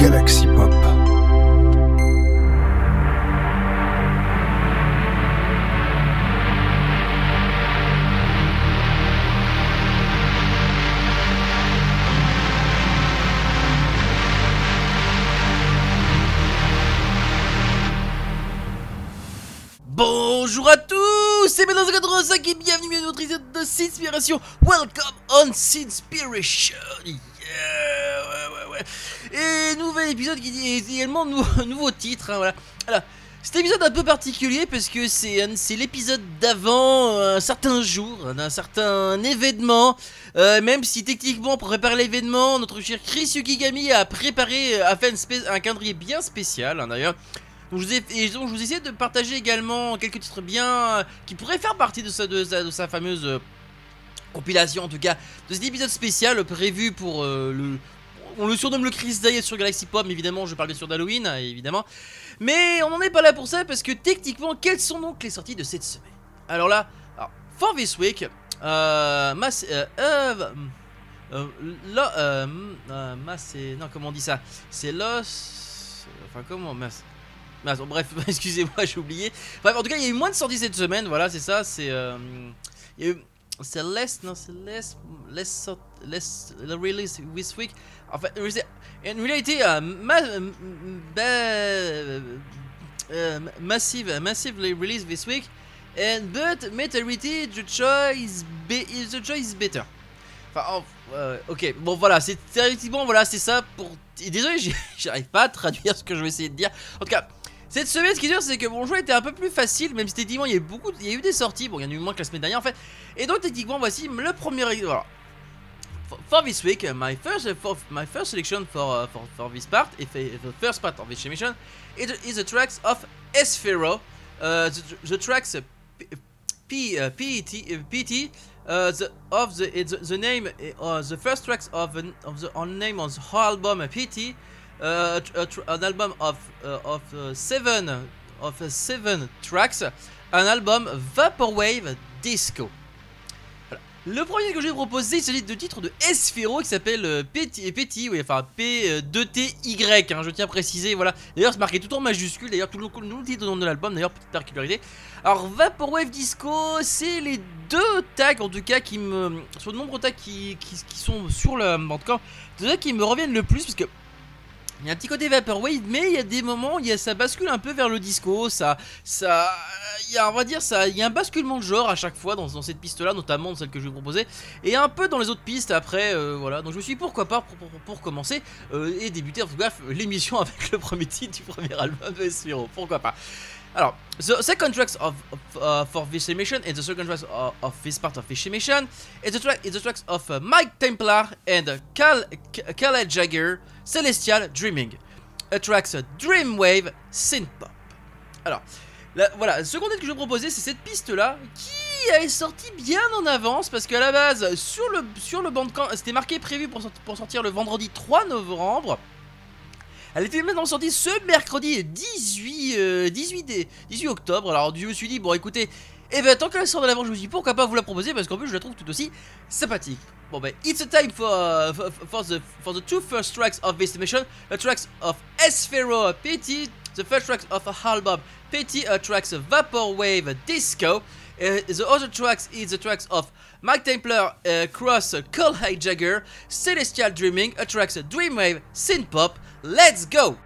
Galaxy Pop. Bonjour à tous, c'est Médose 85 et bienvenue à notre épisode de Sinspiration. Welcome on Sinspiration. Yeah, ouais, ouais, ouais. Et nouvel épisode qui est également nou- nouveau titre. hein, voilà. Alors, cet épisode un peu particulier parce que c'est l'épisode d'avant un certain jour, d'un certain événement. Euh, même si techniquement pour préparer l'événement, notre cher Chris Yukigami a préparé, a fait un calendrier bien spécial hein, d'ailleurs. Donc je, vous ai, et de partager également quelques titres bien euh, qui pourraient faire partie de sa, fameuse euh, compilation, en tout cas, de cet épisode spécial prévu pour euh, le. On le surnomme le Chris Day sur Galaxy Pop, évidemment, je parle bien sûr d'Halloween, évidemment. Mais on n'en est pas là pour ça parce que techniquement, quelles sont donc les sorties de cette semaine? Alors là, for this week, euh, mass, euh, euh, euh, lo- euh, euh, mass, non, comment on dit ça? C'est Los. Enfin, comment Mass. Mass, bon, bref, excusez-moi, j'ai oublié. Bref, en tout cas, il y a eu moins de sorties cette semaine, voilà, c'est ça, c'est. euh, il c'est less, non, c'est less, less, sort- less release this week. En fait, en réalité, euh, ma, euh, euh, massive, massively released this week, and but majority the choice, be, the choice is better. Enfin, oh, ok, bon voilà, c'est effectivement voilà, c'est ça pour. désolé, j'arrive pas à traduire ce que je vais essayer de dire. En tout cas, cette semaine, ce qui est sûr, c'est que mon jeu était un peu plus facile, même si techniquement il y a eu il y a eu des sorties. Bon, il y en a eu moins que la semaine dernière en fait. Et donc techniquement, voici le premier. Voilà. For, this week, uh, my first, uh, for, my first selection for, uh, for for this part, if the first part of this mission, is, is the tracks of Esfero, uh, the, the tracks P, uh, PET, uh, PT, uh, the of the it's the name uh, the first tracks of an, of the on name on the whole album PT, an album of of seven of seven tracks, an album vaporwave disco. Le premier que je vais proposer, il s'agit de titre de Esfero qui s'appelle euh, Petit, enfin P2TY, hein, je tiens à préciser, voilà. D'ailleurs, c'est marqué tout en majuscule, d'ailleurs, tout le, le titre de l'album, d'ailleurs, petite particularité. Alors, Vaporwave Disco, c'est les deux tags, en tout cas, qui me. Sur de nombreux tags qui, sont sur le. En tout cas, tags qui me reviennent le plus, parce que. Il y a un petit côté Vaporwave, mais il y a des moments, il y a, ça bascule un peu vers le disco, ça. ça il y a, on va dire, ça, il y a un basculement de genre à chaque fois dans, cette piste-là, notamment celle que je vais vous proposer, et un peu dans les autres pistes après, euh, voilà. Donc je me suis dit, pourquoi pas, pour, commencer, euh, et débuter, en tout cas, l'émission avec le premier titre du premier album de Sphero, pourquoi pas. Alors, the second tracks of, of uh, for this emission and the second tracks of, this part of this emission is the track is the tracks of uh, Mike Templar and uh, Cal Khaled Jagger Celestial Dreaming, a tracks uh, Dreamwave Synth Pop. Alors, la- voilà, le second titre que je vais proposer, c'est cette piste-là qui est sortie bien en avance parce qu'à la base, sur le sur le bandcamp, c'était marqué prévu pour, sorti- pour sortir le vendredi 3 novembre. Elle était maintenant sortie ce mercredi 18, euh, 18, dé- 18 octobre. Alors je me suis dit, bon écoutez, et ben tant qu'elle sort de l'avant, je me suis dit pourquoi pas vous la proposer parce qu'en plus je la trouve tout aussi sympathique. Bon ben, it's a time for, uh, for, for the, for the two first tracks of this mission, the tracks of Esfero Petit, the first tracks of a album Petit, uh, tracks of Vaporwave Disco, uh, the other tracks is the tracks of Mike Templar uh, Cross uh, Cole Jagger, Celestial Dreaming, a tracks Dreamwave Synth Pop. Let's go!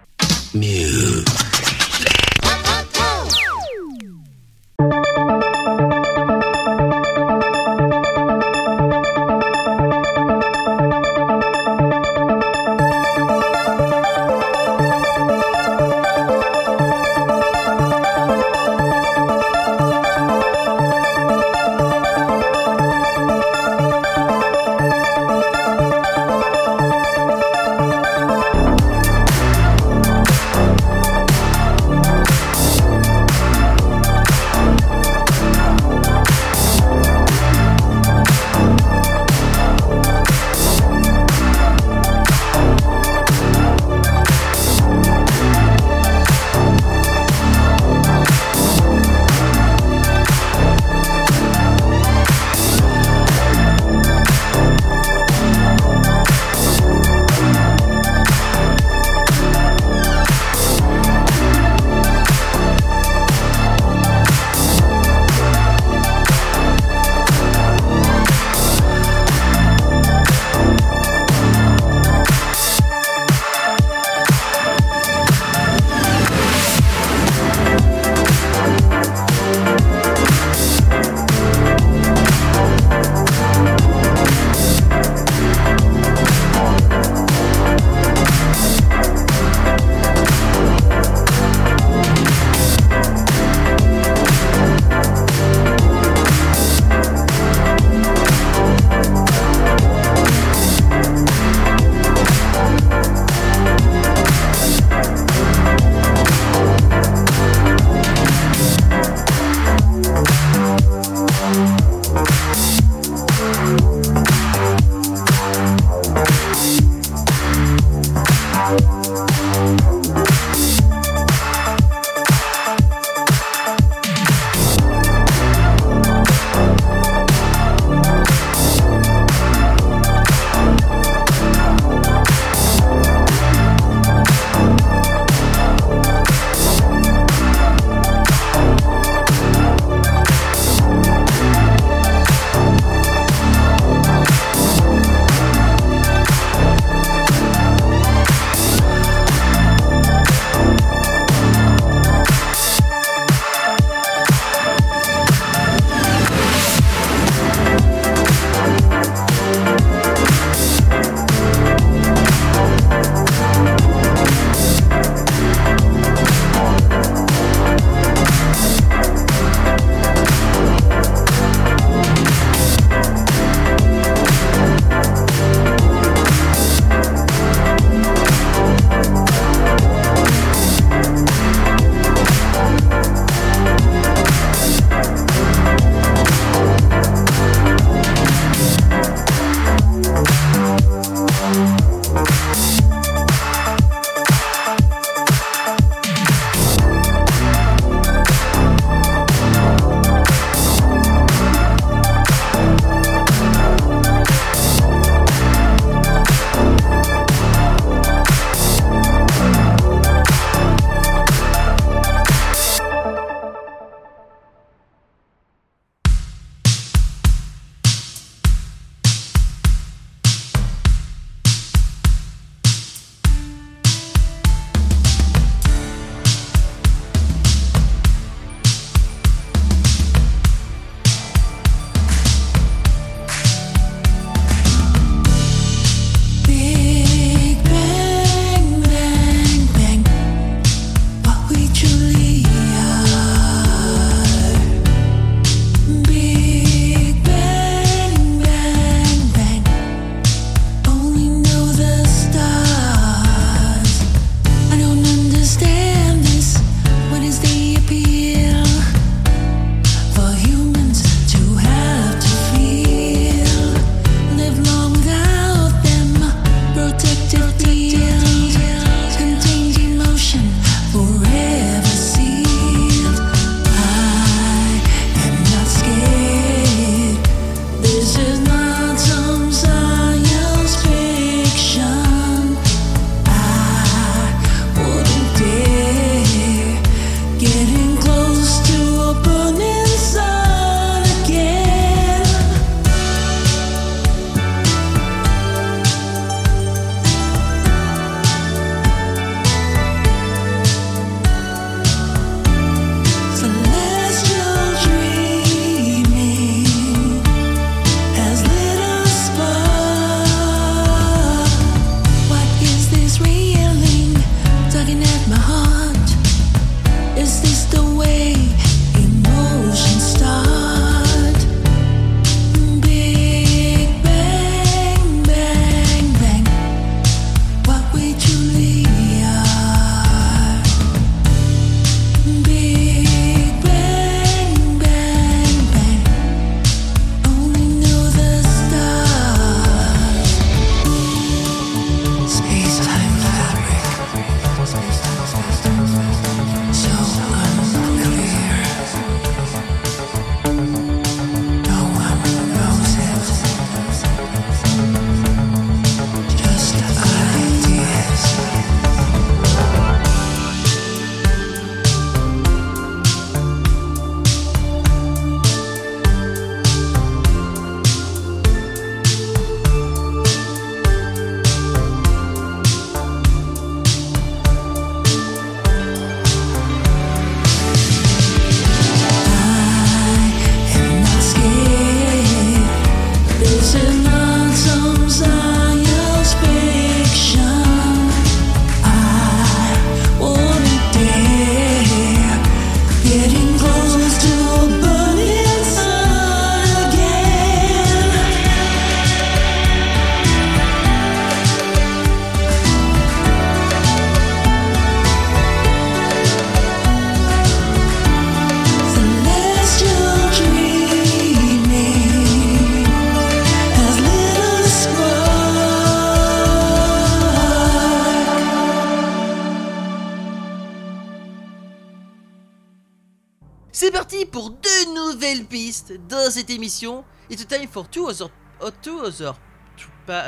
Cette émission. It's time for two other, uh, two other,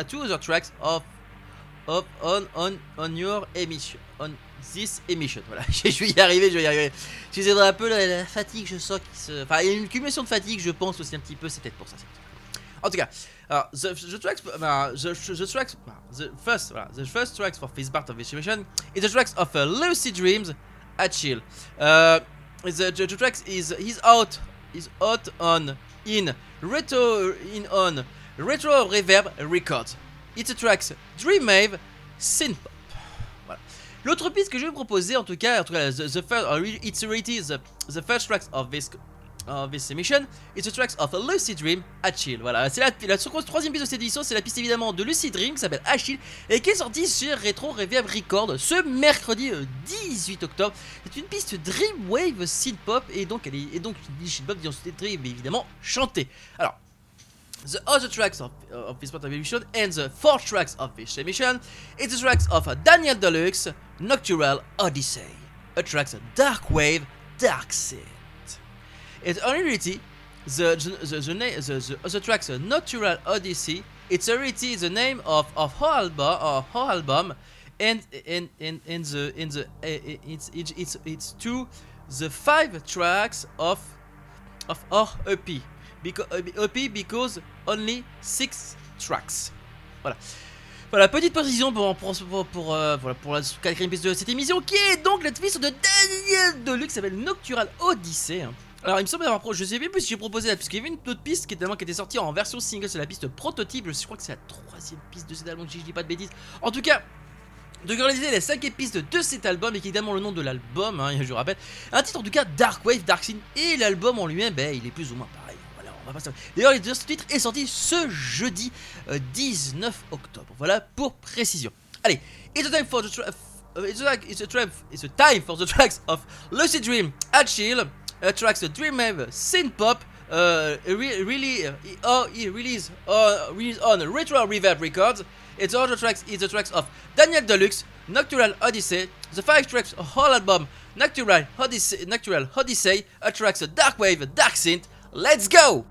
two other tracks of, of on on on your emission, on this emission. Voilà, je vais y arriver, je vais y arriver. Excusez-moi un peu la, fatigue, je sens qu'il se, enfin il y a une cumulation de fatigue, je pense aussi un petit peu. C'est peut-être pour ça. En tout cas, alors, the, the tracks, uh, the, the tracks, the first, uh, the first tracks for this part of this emission is the tracks of uh, Dreams at Chill. Uh, the, the, the tracks is is out is out on in retro in on retro reverb records. It's a tracks Dreamwave synthpop. Voilà. L'autre piste que je vais vous proposer, en tout cas, en tout cas, the, the first, uh, it's already the, the first tracks of this of this emission, it's the tracks of Lucid Dream, Achille. Voilà, c'est la, la, troisième piste de cette édition, c'est la piste évidemment de Lucid Dream qui s'appelle Achille et qui est sortie sur Retro Reverb Record ce mercredi 18 euh, octobre. C'est une piste Dreamwave Synth Pop et donc elle est et donc synth pop Dream évidemment chantée. Alors the other tracks of, uh, of this part of emission and the four tracks of this emission it's the tracks of Daniel Deluxe, Noctural Odyssey, a tracks Dark Wave, Dark Sea. It's already the the the, the, the, the tracks Natural Odyssey. It's already the name of of her album or her album, and in in in the in the uh, it's it's it's it's to the five tracks of of our EP because EP because only six tracks. Voilà. Voilà, petite précision pour, pour, pour, pour, euh, voilà, pour la quatrième piste de cette émission, qui est donc la piste de Daniel Deluxe, qui s'appelle Noctural Odyssey. Hein. Alors il me semble avoir je sais plus si j'ai proposé là, puisqu'il y avait une autre piste qui était, qui était sortie en version single, c'est la piste prototype, je crois que c'est la troisième piste de cet album, si je dis pas de bêtises. En tout cas, de réaliser les 5 pistes de cet album et qui également le nom de l'album, hein, je rappelle. Un titre en tout cas Dark Wave, Dark Scene et l'album en lui-même, ben, il est plus ou moins pareil. Voilà, on va D'ailleurs, ce titre est sorti ce jeudi 19 euh, octobre. Voilà pour précision. Allez, it's time for the uh, it's, a, it's, a, it's a time for the tracks of Lucid Dream, At Chill. Uh, tracks a Dreamwave synth pop. Uh, re really, uh, he released, uh, on Retro Reverb Records. Its other tracks is the tracks of Daniel Deluxe, Nocturnal Odyssey, the five tracks whole album Nocturnal Odyssey, Noctural Odyssey, attracts a dark wave, dark synth. Let's go!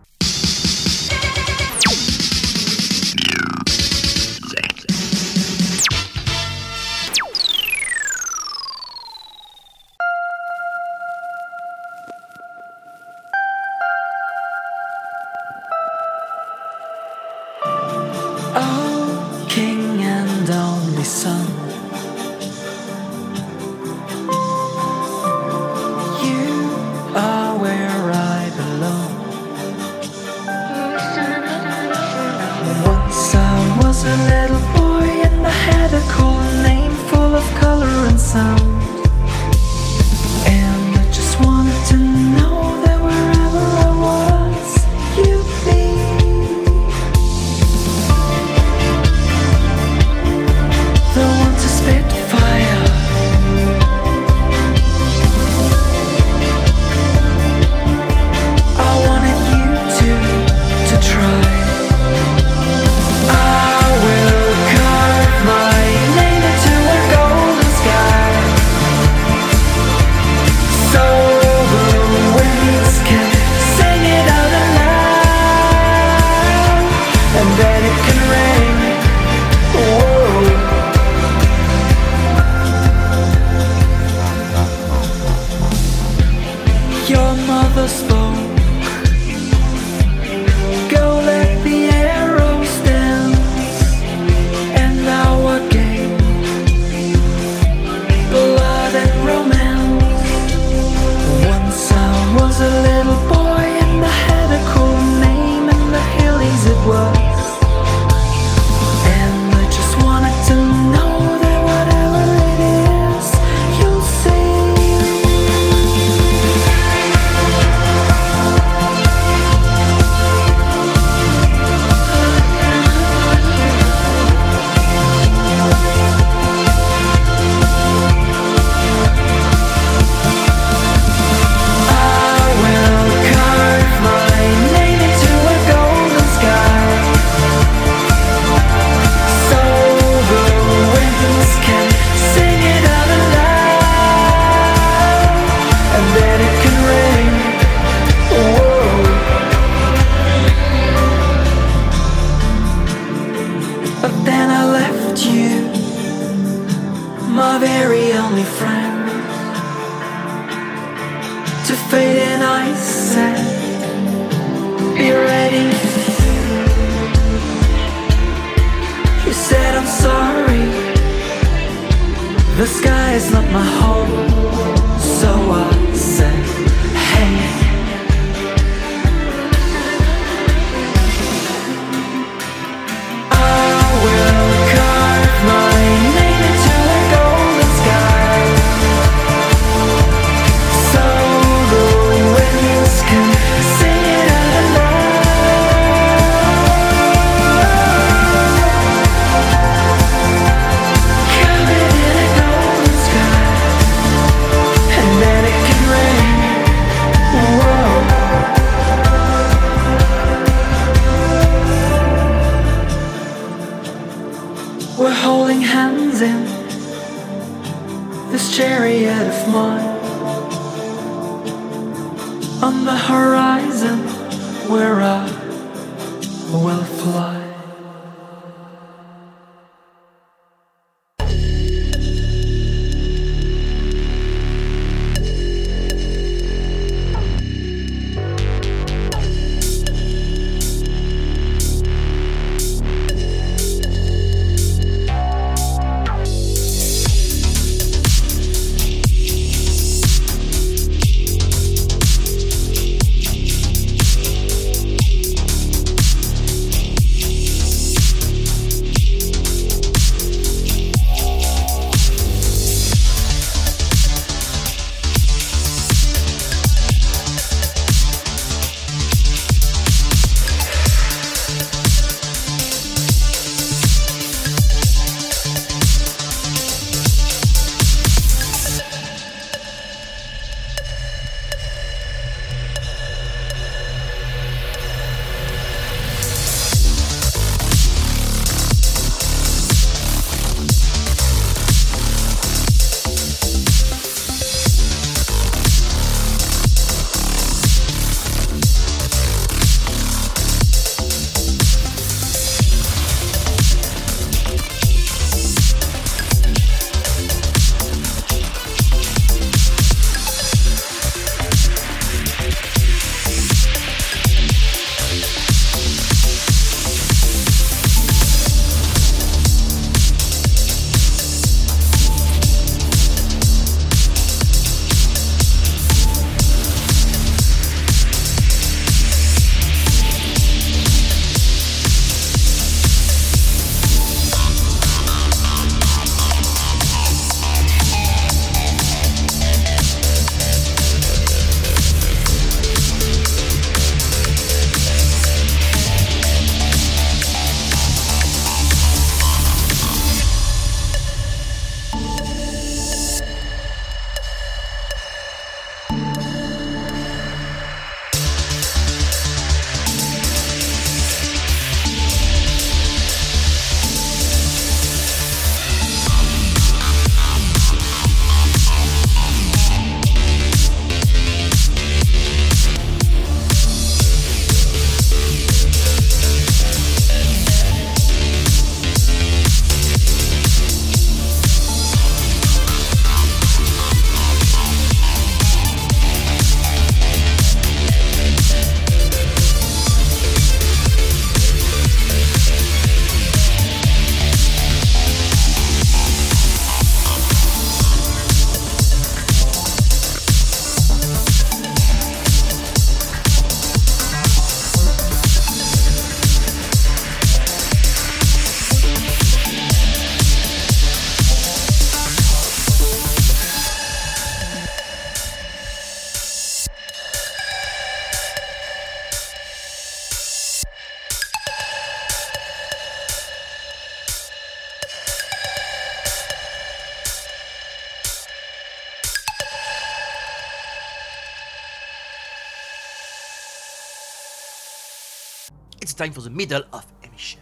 Time for the middle of emission.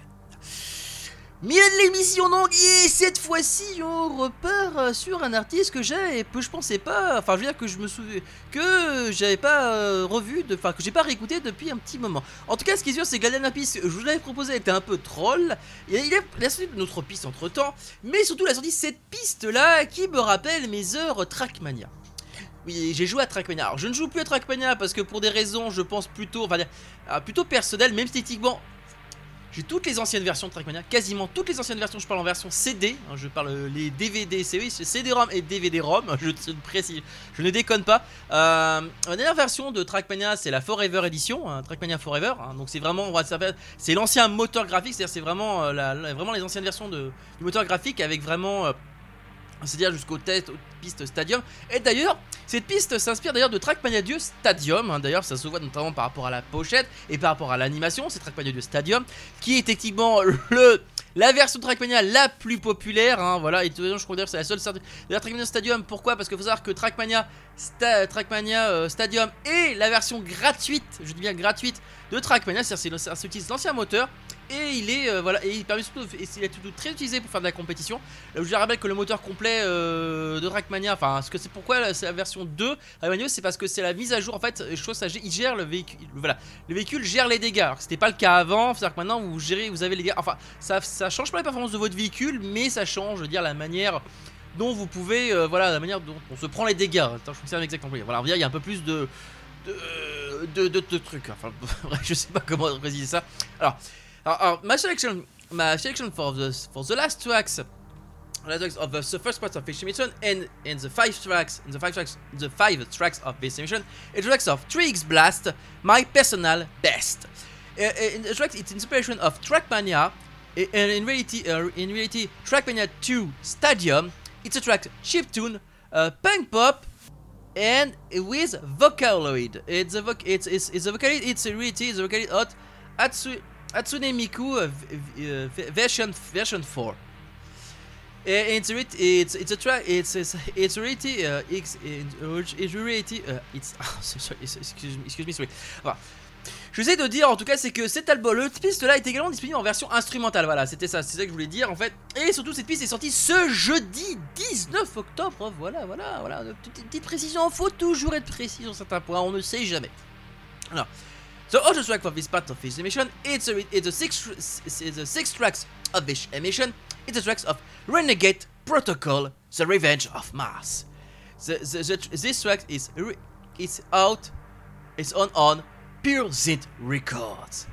Milieu de l'émission donc, et cette fois-ci on repart sur un artiste que j'ai que je pensais pas, enfin je veux dire que je me souviens, que j'avais pas euh, revu, de- enfin que j'ai pas réécouté depuis un petit moment. En tout cas ce qui est sûr c'est que la dernière piste je vous l'avais proposée était un peu troll, il a, sorti une autre piste entre temps, mais surtout il a sorti cette piste là qui me rappelle mes heures Trackmania. Oui, j'ai joué à Trackmania. Alors, je ne joue plus à Trackmania parce que pour des raisons, je pense plutôt, euh, plutôt personnelles, même esthétiquement, j'ai toutes les anciennes versions de Trackmania, quasiment toutes les anciennes versions. Je parle en version CD, hein, je parle euh, les DVD, oui, c'est CD-ROM et DVD-ROM. Je ne déconne pas. Euh, la dernière version de Trackmania, c'est la Forever Edition, hein, Trackmania Forever. hein, donc c'est vraiment, c'est l'ancien moteur graphique, c'est-à-dire c'est vraiment, les anciennes versions du moteur graphique avec vraiment, c'est-à-dire jusqu'au test, aux pistes Stadium. Et d'ailleurs, cette piste s'inspire d'ailleurs de Trackmania 2 Stadium. hein. D'ailleurs, ça se voit notamment par rapport à la pochette et par rapport à l'animation. C'est Trackmania 2 Stadium qui est techniquement le la version de Trackmania la plus populaire. hein, voilà, et de je crois que c'est la seule. sorte- D'ailleurs, Trackmania Stadium, pourquoi? Parce qu'il faut savoir que Trackmania, Trackmania euh, Stadium est la version gratuite, je dis bien gratuite, de Trackmania. C'est-à-dire, c'est- ça utilise l'ancien moteur. Et il est euh, voilà et il permet surtout et il est surtout très utilisé pour faire de la compétition. Là où je rappelle que le moteur complet euh, de Trackmania, enfin ce que c'est pourquoi c'est la version 2 Trackmania, c'est parce que c'est la mise à jour en fait. Je il gère le véhicule, voilà, le véhicule gère les dégâts. Alors que c'était pas le cas avant, c'est-à-dire que maintenant vous gérez, vous avez les dégâts. Enfin ça ça change pas les performances de votre véhicule, mais ça change, je veux dire la manière dont vous pouvez, euh, voilà, la manière dont on se prend les dégâts. Attends, je sais exactement. Voilà, on va dire il y a un peu plus de de, de, trucs. Enfin, je sais pas comment préciser ça. Alors, alors, alors, my selection, my selection for the for the last tracks, last tracks of the, the first part of Fish Mission and and the five tracks, in the five tracks, the five tracks of Fish Mission, it tracks of 3X Blast, my personal best. Uh, uh, in the track, it's inspiration of Trackmania, uh, and in reality, uh, in reality, Trackmania 2 Stadium. It's a track chiptune, uh, punk pop, and with Vocaloid. It's a voc it's it's it's a Vocaloid. It's a reality. It's a Vocaloid hot Atsu Atsune Miku uh, v- v- uh, v- version version 4. Uh, it's it's it's a track it's it's it's a reality uh, it's reality uh, it's so- sorry, excuse me excuse me sorry. Voilà. Je sais de dire en tout cas c'est que cette album le piste là est également disponible en version instrumentale voilà c'était ça c'est ça que je voulais dire en fait et surtout cette piste est sortie ce jeudi 19 octobre voilà voilà voilà une petite, petite précision faut toujours être précis sur certains points on ne sait jamais alors So audio track for this part of this emission it's a, it's a six it's a six tracks of this emission it's the tracks of Renegade Protocol The Revenge of Mars the, the, the, this track is is out it's on on Pure Zit Records.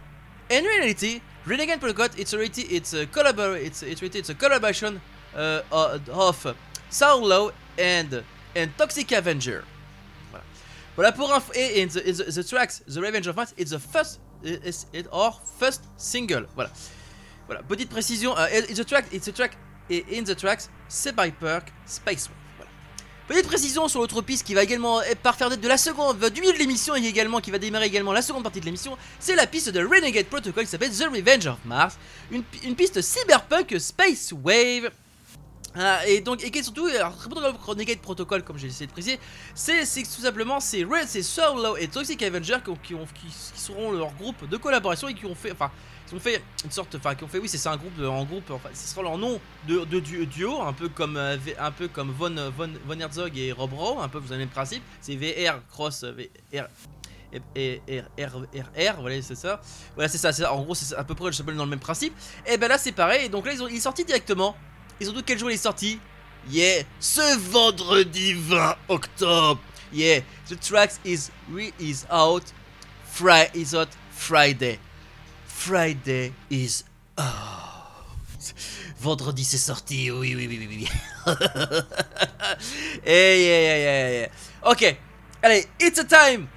In reality, Renegade Protocol it's already it's a collabor it's it's it's a collaboration uh, uh, of Saulo and and Toxic Avenger. Voilà. Pour info. Et the, the, the tracks The Revenge of Mars it's the first or first single. Voilà. Voilà. Petite précision. Uh, it's a track it's a track in the tracks Sebai Perk Space Wave. Voilà. Petite précision sur l'autre piste qui va également être par faire de la seconde, du milieu de l'émission et également qui va démarrer également la seconde partie de l'émission, c'est la piste de Renegade Protocol qui s'appelle The Revenge of Mars, une, une piste cyberpunk Space Wave. Ah, et donc, et qui surtout, alors, Protocol- Renegade Protocol, comme j'ai essayé de préciser, c'est tout simplement c'est Red, c'est Solo et Toxic Avenger qui, qui, ont- qui, qui seront leur groupe de collaboration et qui ont fait, enfin, ils ont fait une sorte, enfin, qui ont fait, oui, c'est ça, un groupe, de- en groupe, enfin, ce sera leur nom de, de du- duo, un peu comme, euh, un peu comme Von, Herzog et Rob Rowe, un peu, vous avez le même principe, c'est VR cross euh, VR. Et R, voilà, c'est ça. Voilà, c'est ça. En gros, c'est à peu près, je dans le même principe. Et ben là, c'est pareil. Et donc là, ils ont, il est sorti directement. Et surtout, quel jour il est sorti Yeah, ce vendredi 20 octobre. Yeah, the track is re is out. Friday is out. Friday. Friday is out. Vendredi c'est sorti, oui, oui, oui, oui, oui. hey, yeah, yeah, yeah, yeah. Ok, allez, it's a time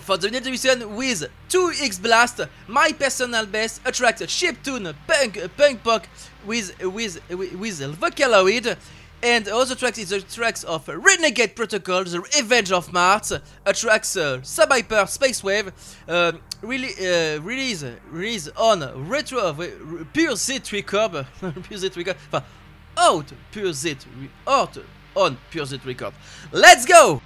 for the next edition with 2x Blast, my personal best, a track chiptune, punk, punk pop with with with, with Vocaloid. And also tracks is the tracks of Renegade Protocol, The Revenge of Mars, a tracks uh, Subhyper Space Wave, uh, really, uh, release release on Retro uh, Pure Z Record, Pure Z Record, out Pure Z, out on Pure Z Record. Let's go!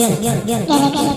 Galaxy Pop. Galaxy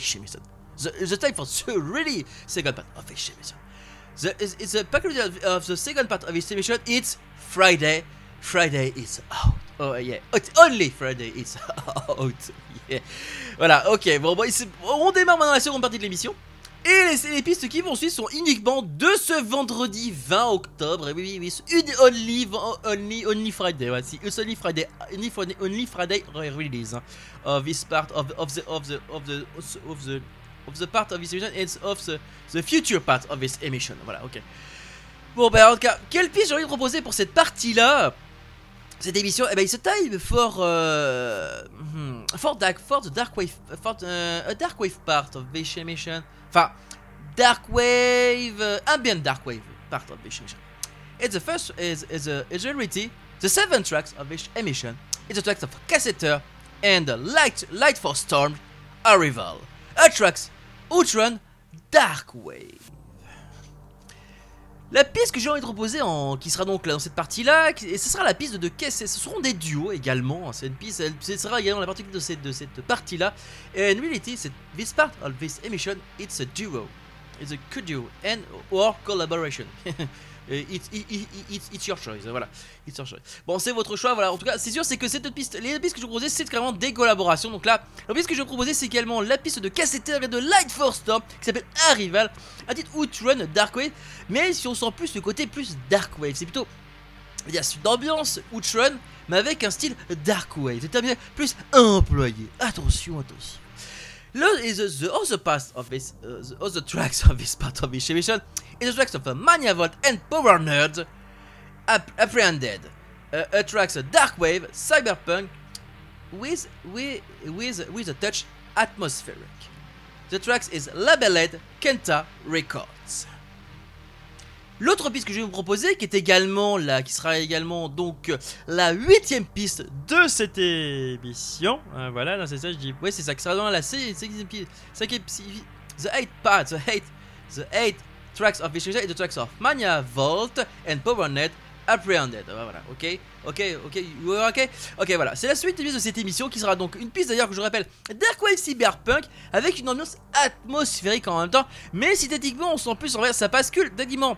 part of this emission. The, the time for the really second part of this emission. The, it's, it's a peculiar of, of the second part of this emission. It's Friday. Friday is out. Oh yeah, it's only Friday it's out. Yeah. Voilà, ok. Bon, bon, on démarre maintenant la seconde partie de l'émission. Et les, les pistes qui vont suivre sont uniquement de ce vendredi 20 octobre. Oui, oui, oui, une only, only, only Friday. Ouais, c'est it's only Friday, only Friday, only Friday re- release hein, of this part of of the, of the, of the, of the, part of this emission and of the, future part of this emission. Voilà, ok. Bon, ben, en tout cas, quelle piste j'ai envie de proposer pour cette partie-là cette émission, eh ben, it's a time for, uh, hmm, for dark, for the dark wave, for the, a dark wave part of this emission. Enfin, dark wave, ambient dark wave part of this emission. It's the first is is a is the seven tracks of this emission. It's the tracks of Cassetter and the Light Light for Storm Arrival. A tracks Outrun Dark Wave. La piste que j'ai envie de proposer, en, qui sera donc là dans cette partie-là, et ce sera la piste de Kess. Ce seront des duos également. hein, Cette piste, ce sera également la partie de cette, partie-là. And reality, this part of this emission, it's a duo. It's a co-duo and or collaboration. It's, it- it- it's, your choice, voilà. It's your choice. Bon, c'est votre choix, voilà. En tout cas, c'est sûr, c'est que cette piste, les pistes que je vous proposais, c'est carrément des collaborations. Donc là, la piste que je vous proposer, c'est également la piste de Cassetter et de Light Force Storm, qui s'appelle Arrival, un titre Outrun Dark Wave. Mais si on sent plus le côté plus Dark Wave, c'est plutôt. Il y a une ambiance Outrun, mais avec un style Dark Wave. C'est un plus employé. Attention, attention. Le, the, the other part of this, uh, the other tracks of this part of is the tracks of Mania Vault and Power Nerd, App- Apprehended, uh, a tracks Dark Wave, Cyberpunk, with with with with a touch atmospheric. The tracks is labeled Kenta Records. L'autre piste que je vais vous proposer, qui est également la, qui sera également donc euh, la huitième piste de cette émission. Euh, voilà, là c'est ça, je dis, ouais c'est ça, qui sera dans la cinquième piste- the eight part, the eight, the eight tracks of Vision et the tracks of Mania Vault and PowerNet Apprehended. Ah, Voilà, ok, ok, ok, ok, ok, voilà. C'est la suite de cette émission qui sera donc une piste d'ailleurs que je rappelle Dark Wave Cyberpunk avec une ambiance atmosphérique en même temps, mais synthétiquement on sent plus en vrai, ça bascule d'aliment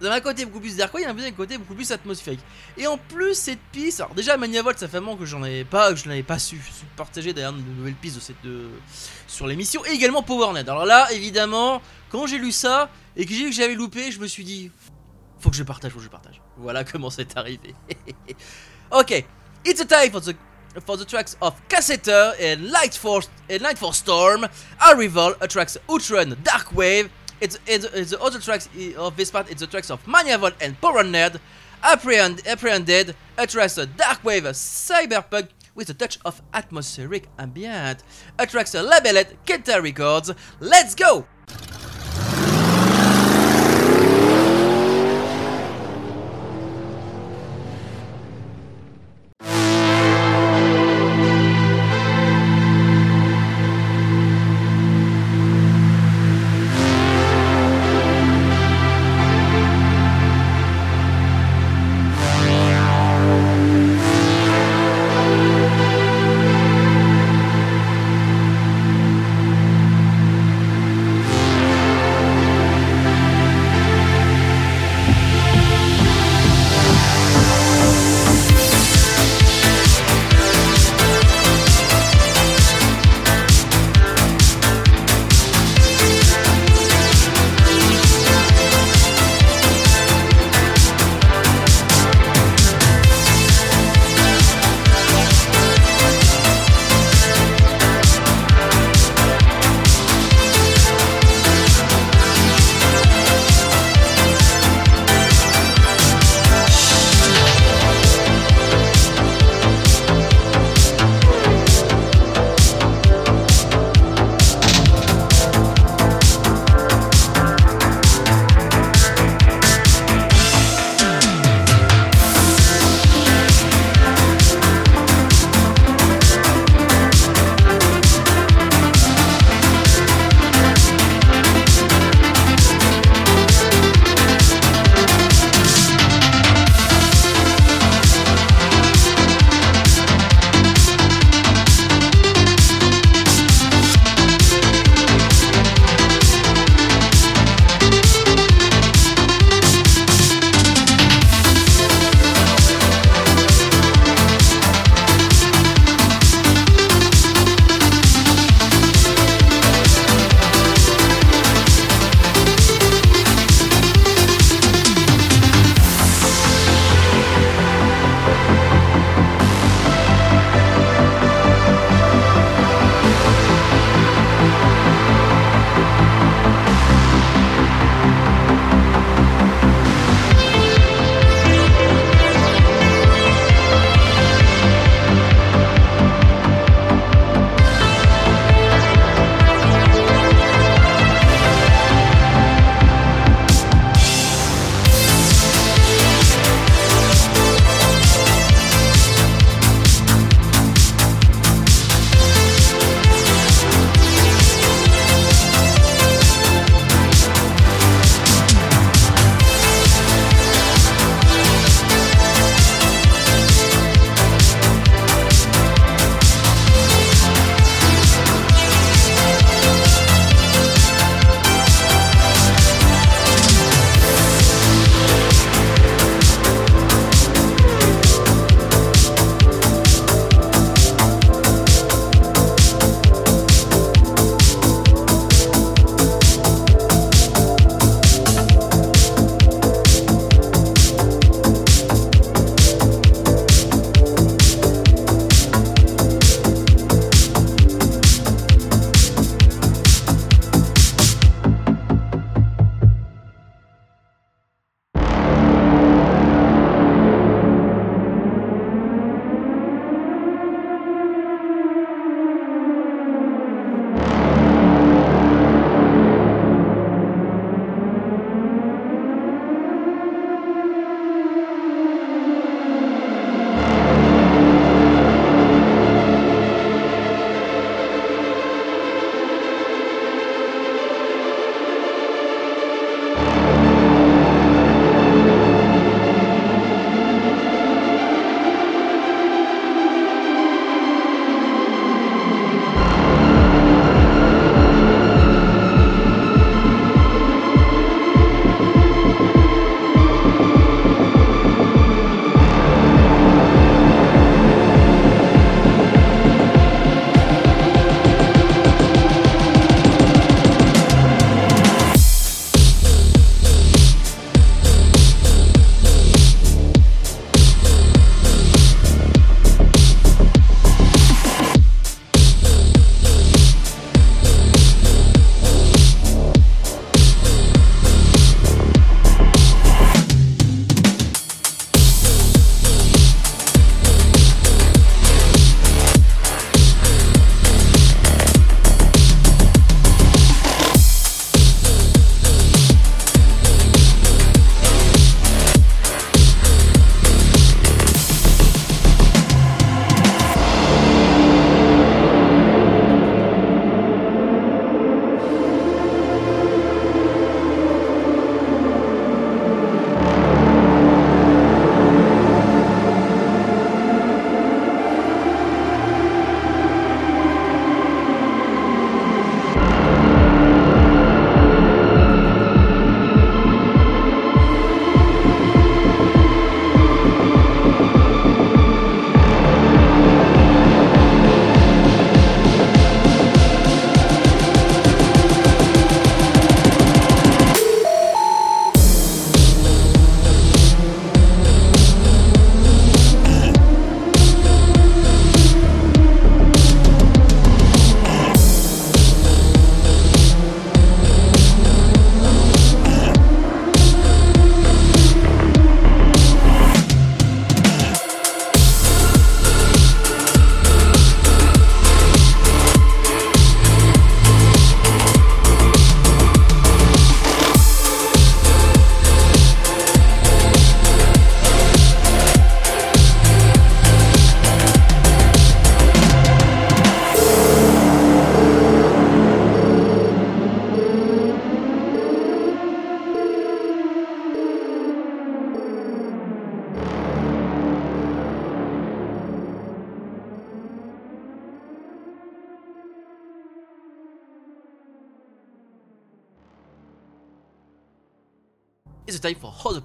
d'un côté beaucoup plus dark wave, et d'un côté beaucoup plus atmosphérique. Et en plus cette piste, alors déjà Maniavolt ça fait un moment que j'en avais pas, que je n'avais pas su, su partager d'ailleurs de nouvelles pistes de cette de- sur l'émission, et également PowerNet. Alors là évidemment, quand j'ai lu ça et que j'ai vu que j'avais loupé, je me suis dit faut que je partage, faut que je partage. Voilà comment c'est arrivé. ok, it's a time for the tracks of Cassetter and Light Force and Storm, Arrival, a tracks Outrun, Dark Wave. It's, it's, the other tracks i- of this part. It's the tracks of Maniavolt and Power Nerd, Apprehend, Apprehended, a tracks Dark Wave, Cyberpunk with a touch of atmospheric ambient, a tracks labeled Kenta Records. Let's go!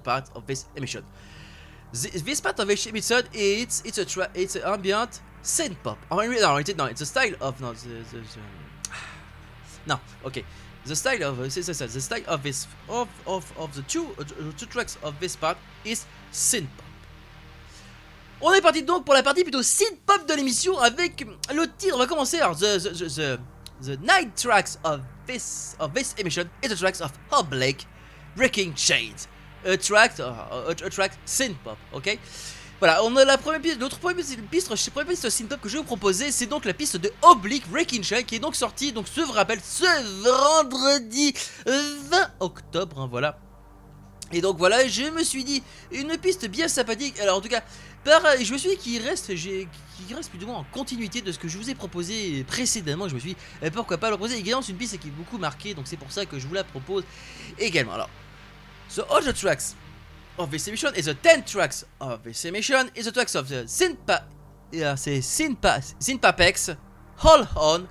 Part of this emission. Th- this part of this emission it's it's a tra- it's an ambient synth pop. Oh, no, no, it's, no, it's a style of no, the, the, the, no, okay. The style of uh, ça, the style of this of of of the two uh, two tracks of this part is synth pop. On est parti donc pour la partie plutôt synth pop de l'émission avec le titre. On va commencer alors the the, the, the, the nine tracks of this of this emission is the tracks of Hub Blake, Breaking Chains, a track uh, a, a track synth pop. Ok? Voilà, on a la première piste, l'autre première piste, la première piste synth pop que je vais vous proposer, c'est donc la piste de Oblique Breaking Chain qui est donc sortie, donc je vous rappelle, ce vendredi 20 octobre, hein, voilà. Et donc voilà, je me suis dit, une piste bien sympathique, alors en tout cas, par, je me suis dit qu'il reste, j'ai- qu'il reste plus en continuité de ce que je vous ai proposé précédemment, je me suis dit, eh, pourquoi pas le proposer, également c'est une piste qui est beaucoup marquée, donc c'est pour ça que je vous la propose également. Alors, The other tracks of this emission is the 10 tracks of this emission is the tracks of the Synpa yeah, c'est Synpa Synpapex Hold On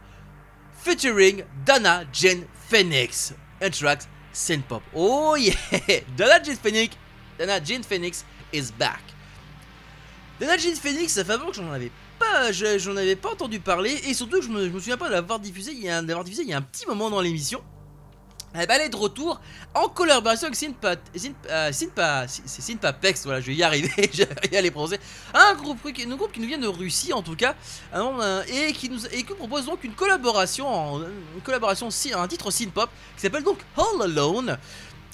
featuring Dana Jane Phoenix and tracks Synpop. Oh yeah! Dana Jane Phoenix Dana Jane Phoenix is back. Dana Jane Phoenix, ça fait avant que j'en avais pas, je- j'en avais pas entendu parler et surtout que je me, me souviens pas de l'avoir diffusé, il y a, d'avoir diffusé il y a un petit moment dans l'émission. Eh ben, elle est de retour en collaboration avec Synpa, euh, voilà, je vais y arriver, je vais y aller prononcer. Un groupe, un groupe qui nous vient de Russie en tout cas, hein, et qui nous et qui propose donc une collaboration, une collaboration, un titre synpop qui s'appelle donc All Alone.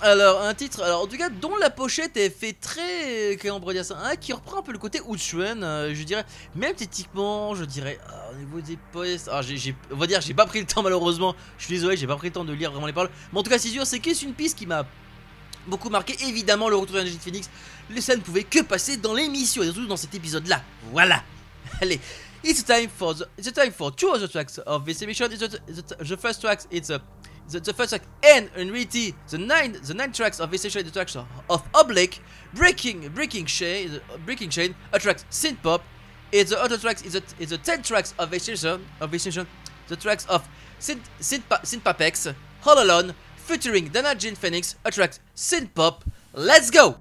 Alors un titre, alors en tout cas dont la pochette est fait très, comment on dire ça, hein, qui reprend un peu le côté Uchuan, euh, je dirais, même esthétiquement, je dirais, ah, au niveau des postes, ah, on va dire, j'ai pas pris le temps malheureusement, je suis désolé, j'ai pas pris le temps de lire vraiment les paroles, mais en tout cas c'est sûr, c'est que c'est une piste qui m'a beaucoup marqué, évidemment le retour d'Energy Phoenix, les scènes ne pouvaient que passer dans l'émission, et surtout dans cet épisode-là, voilà, allez. It's time for the, it's time for two other tracks of this emission. The, the, the first tracks. It's a the, the first track and in reality the nine the nine tracks of the tracks of, Oblique, Breaking Breaking Chain Breaking Chain, a track synth pop. It's the other tracks is the is the ten tracks of session of session, the tracks of synth synth synthpapex, All Alone, featuring Dana Jean Phoenix, a track synth pop. Let's go.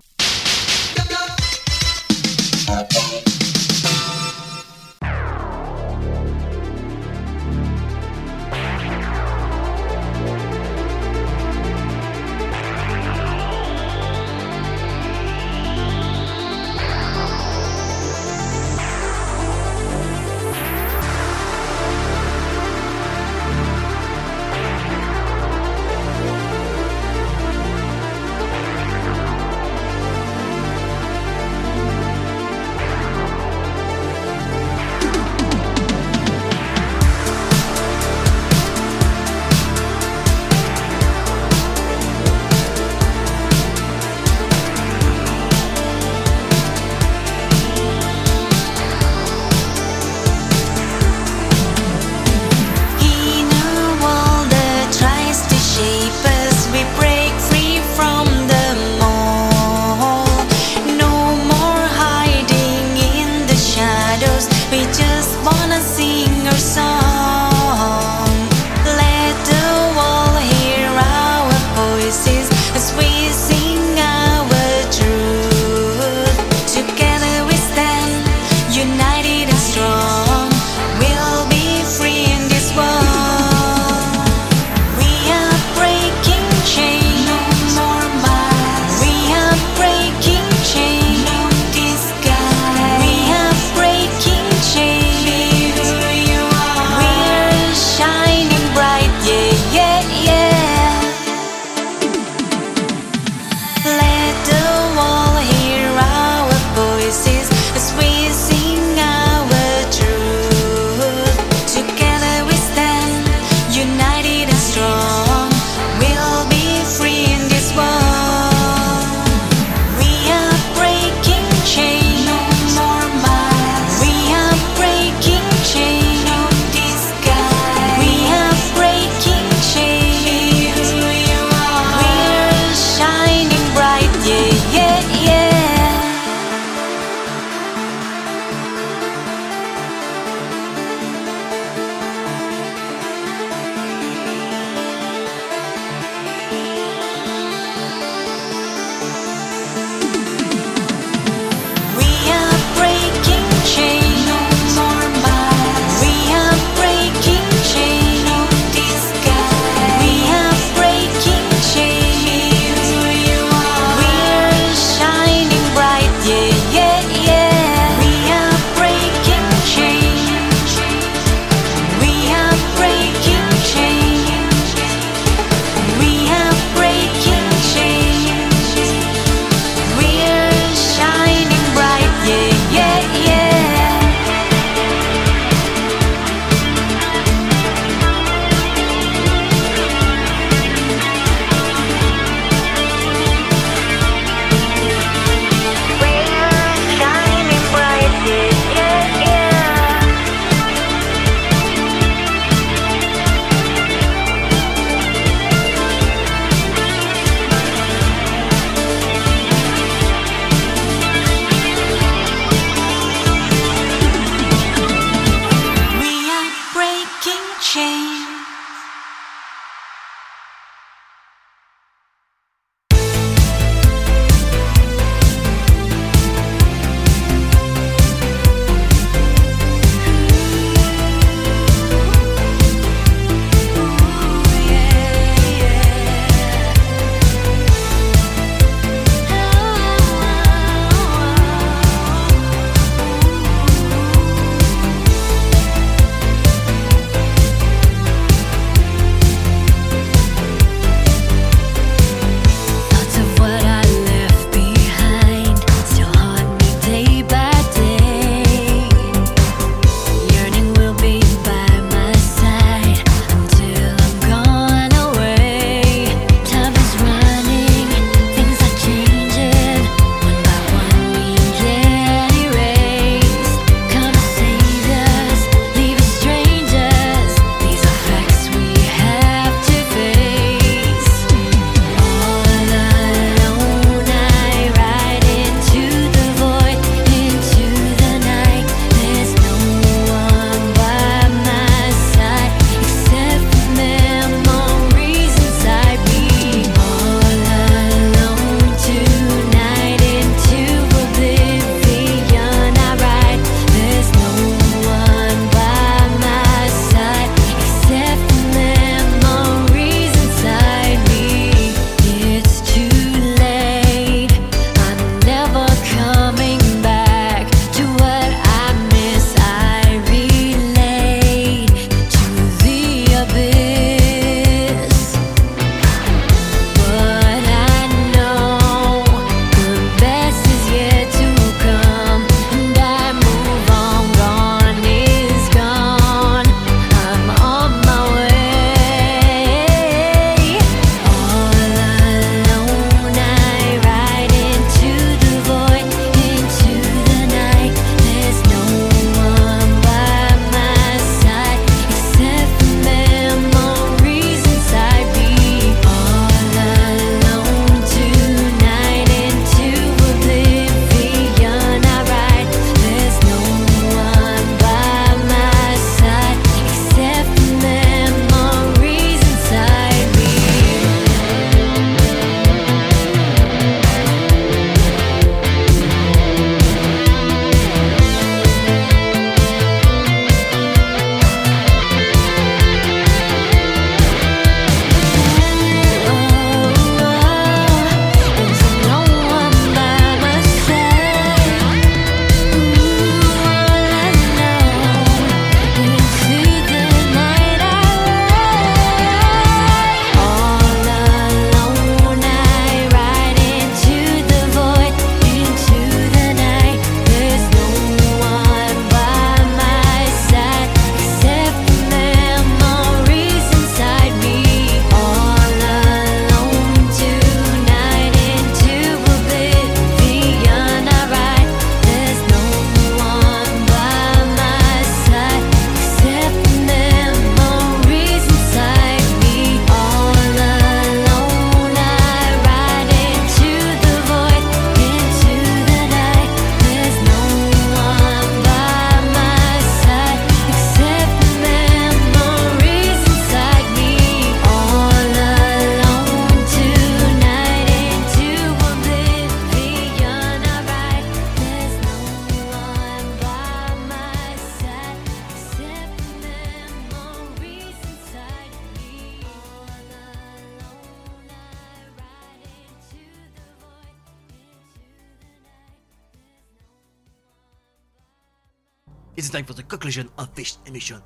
It's time for the conclusion of this emission.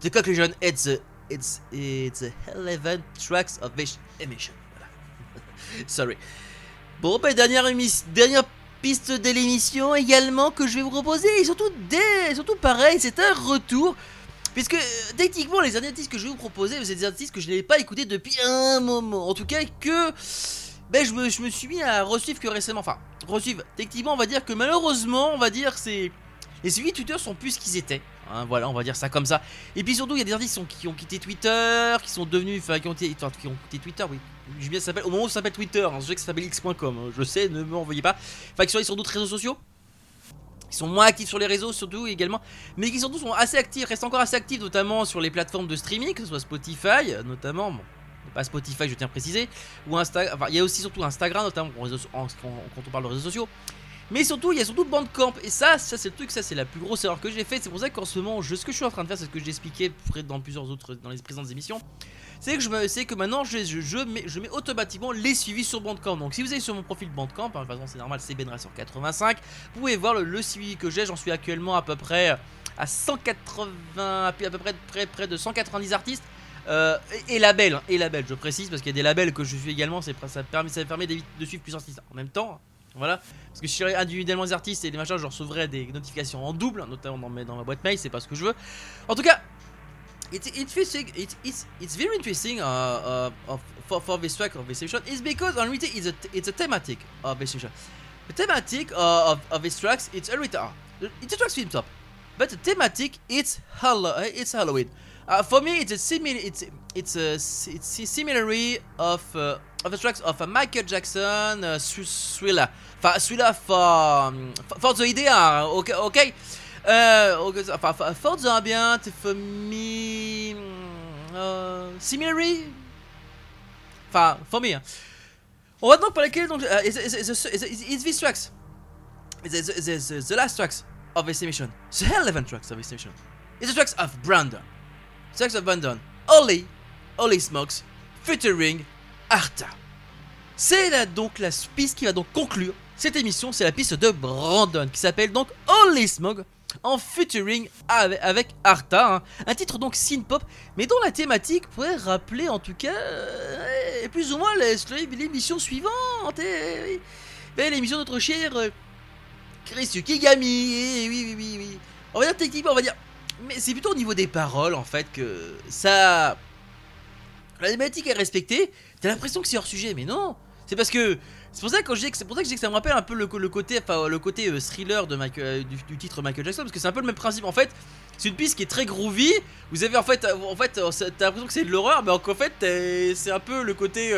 The conclusion it's the it's it's the 11 tracks of this emission. Sorry. Bon, bah, dernière, piste de l'émission également que je vais vous proposer. Et surtout, des, surtout pareil, c'est un retour. Puisque techniquement, les derniers artistes que je vais vous proposer, c'est des artistes que je n'avais pas écoutés depuis un moment. En tout cas, que ben, je, me, je me suis mis à resuivre que récemment. Enfin, resuivre. Techniquement, on va dire que malheureusement, on va dire c'est. Les suivis Twitter sont plus ce qu'ils étaient. Hein, voilà, on va dire ça comme ça. Et puis surtout, il y a des artistes qui, qui ont quitté Twitter, qui sont devenus. Enfin, qui ont, enfin, qui ont quitté Twitter, oui. Je bien, s'appelle, au moment où ça s'appelle Twitter, hein, je sais que ça s'appelle x.com, hein, je sais, ne m'envoyez pas. Enfin, qui sont sur d'autres réseaux sociaux. Ils sont moins actifs sur les réseaux, surtout également. Mais qui surtout sont assez actifs, restent encore assez actifs, notamment sur les plateformes de streaming, que ce soit Spotify, notamment. Bon, pas Spotify, je tiens à préciser. Ou Instagram. Enfin, il y a aussi surtout Instagram, notamment quand on parle de réseaux sociaux. Mais surtout, il y a surtout Bandcamp. Et ça, ça c'est le truc, ça c'est la plus grosse erreur que j'ai faite. C'est pour ça qu'en ce moment, je, ce que je suis en train de faire, c'est ce que j'ai expliqué dans plusieurs autres, dans les précédentes émissions. C'est que que maintenant, je, je, mets, je mets automatiquement les suivis sur Bandcamp. Donc, si vous allez sur mon profil Bandcamp, hein, de toute façon, c'est normal, c'est Benra sur 85. Vous pouvez voir le, le suivi que j'ai. J'en suis actuellement à peu près à 180, à peu près, près, près de 190 artistes. Euh, et, et labels, hein, et labels, je précise, parce qu'il y a des labels que je suis également, ça, permet, ça permet de suivre plusieurs artistes en même temps. Voilà, parce que je suis individuellement les artistes et des machins, je recevrai des notifications en double, notamment dans, ma boîte mail, c'est pas ce que je veux. En tout cas, it's interesting, it's, it's, it's very interesting uh, uh, for, for this track of this session is because on reality it's a, it's a thematic of this session. The thematic uh, of, of this tracks it's a it's a track film top, but the thematic it's Hallow, it's Halloween. Uh, for me, it's a similar, it's it's a it's a similarity of of the tracks of Michael Jackson, uh, enfin Thriller for for, the idea, okay, okay. Uh, okay, so, for, the ambient, for me, mm, uh, similarity, enfin for me. On va donc parler donc uh, is these tracks, is the last tracks of this emission, the 11 tracks of this emission. It's the tracks of Brandon. Tracks of Brandon. Holly, Holly Smokes, featuring Arta. C'est là donc la piste qui va donc conclure cette émission, c'est la piste de Brandon qui s'appelle donc Holly Smog en featuring avec, Arta, hein. un titre donc synth-pop, mais dont la thématique pourrait rappeler en tout cas euh, plus ou moins l'émission suivante, eh. Ben, l'émission de notre cher euh, Chris Yukigami, eh, oui oui oui oui. On va dire techniquement, on va dire mais c'est plutôt au niveau des paroles en fait que ça. La thématique est respectée. T'as l'impression que c'est hors sujet, mais non. C'est parce que c'est pour ça que c'est pour ça que que ça me rappelle un peu le, le côté, enfin le côté euh, thriller de euh, du, titre Michael Jackson parce que c'est un peu le même principe en fait. C'est une piste qui est très groovy. Vous avez en fait, euh, en fait, t'as l'impression que c'est de l'horreur, mais en fait c'est un peu le côté.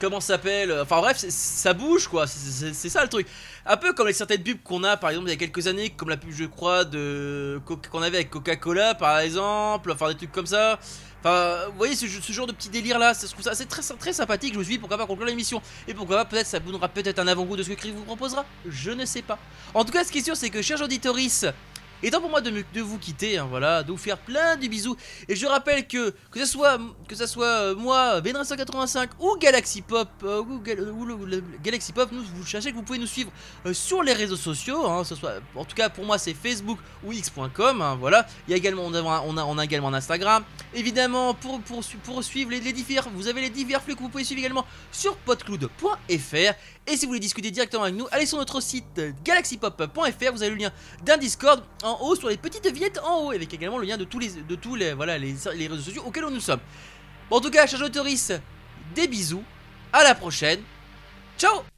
comment ça s'appelle Enfin bref, ça bouge quoi. C'est- ça le truc. Un peu comme les certaines pubs qu'on a par exemple il y a quelques années, comme la pub je crois de qu'on avait avec Coca-Cola par exemple, enfin des trucs comme ça. Enfin, vous voyez ce, genre de petit délire là, ça, trouve ça c'est très, très sympathique. Je me suis dit pourquoi pas conclure l'émission et pourquoi pas peut-être ça vous donnera peut-être un avant-goût de ce que Chris vous proposera. Je ne sais pas. En tout cas, ce qui est sûr, c'est que chers auditoris, et temps pour moi de, vous quitter, hein, voilà, de vous faire plein de bisous. Et je rappelle que que ça soit que ça soit euh, moi, Benra 185 ou Galaxy Pop euh, ou, Galaxy Pop, nous vous sachez que vous pouvez nous suivre euh, sur les réseaux sociaux. hein, ce soit, en tout cas pour moi c'est Facebook ou x.com. hein, voilà. Il également on a, on a, également Instagram. Évidemment pour pour, pour suivre les, les divers, vous avez les divers flux que vous pouvez suivre également sur podcloud.fr. Et si vous voulez discuter directement avec nous, allez sur notre site galaxypop.fr. Vous avez le lien d'un Discord haut sur les petites vignettes en haut, avec également le lien de tous les de tous les voilà les, réseaux sociaux auxquels nous sommes. Bon, en tout cas, chers autoristes, des bisous. À la prochaine. Ciao.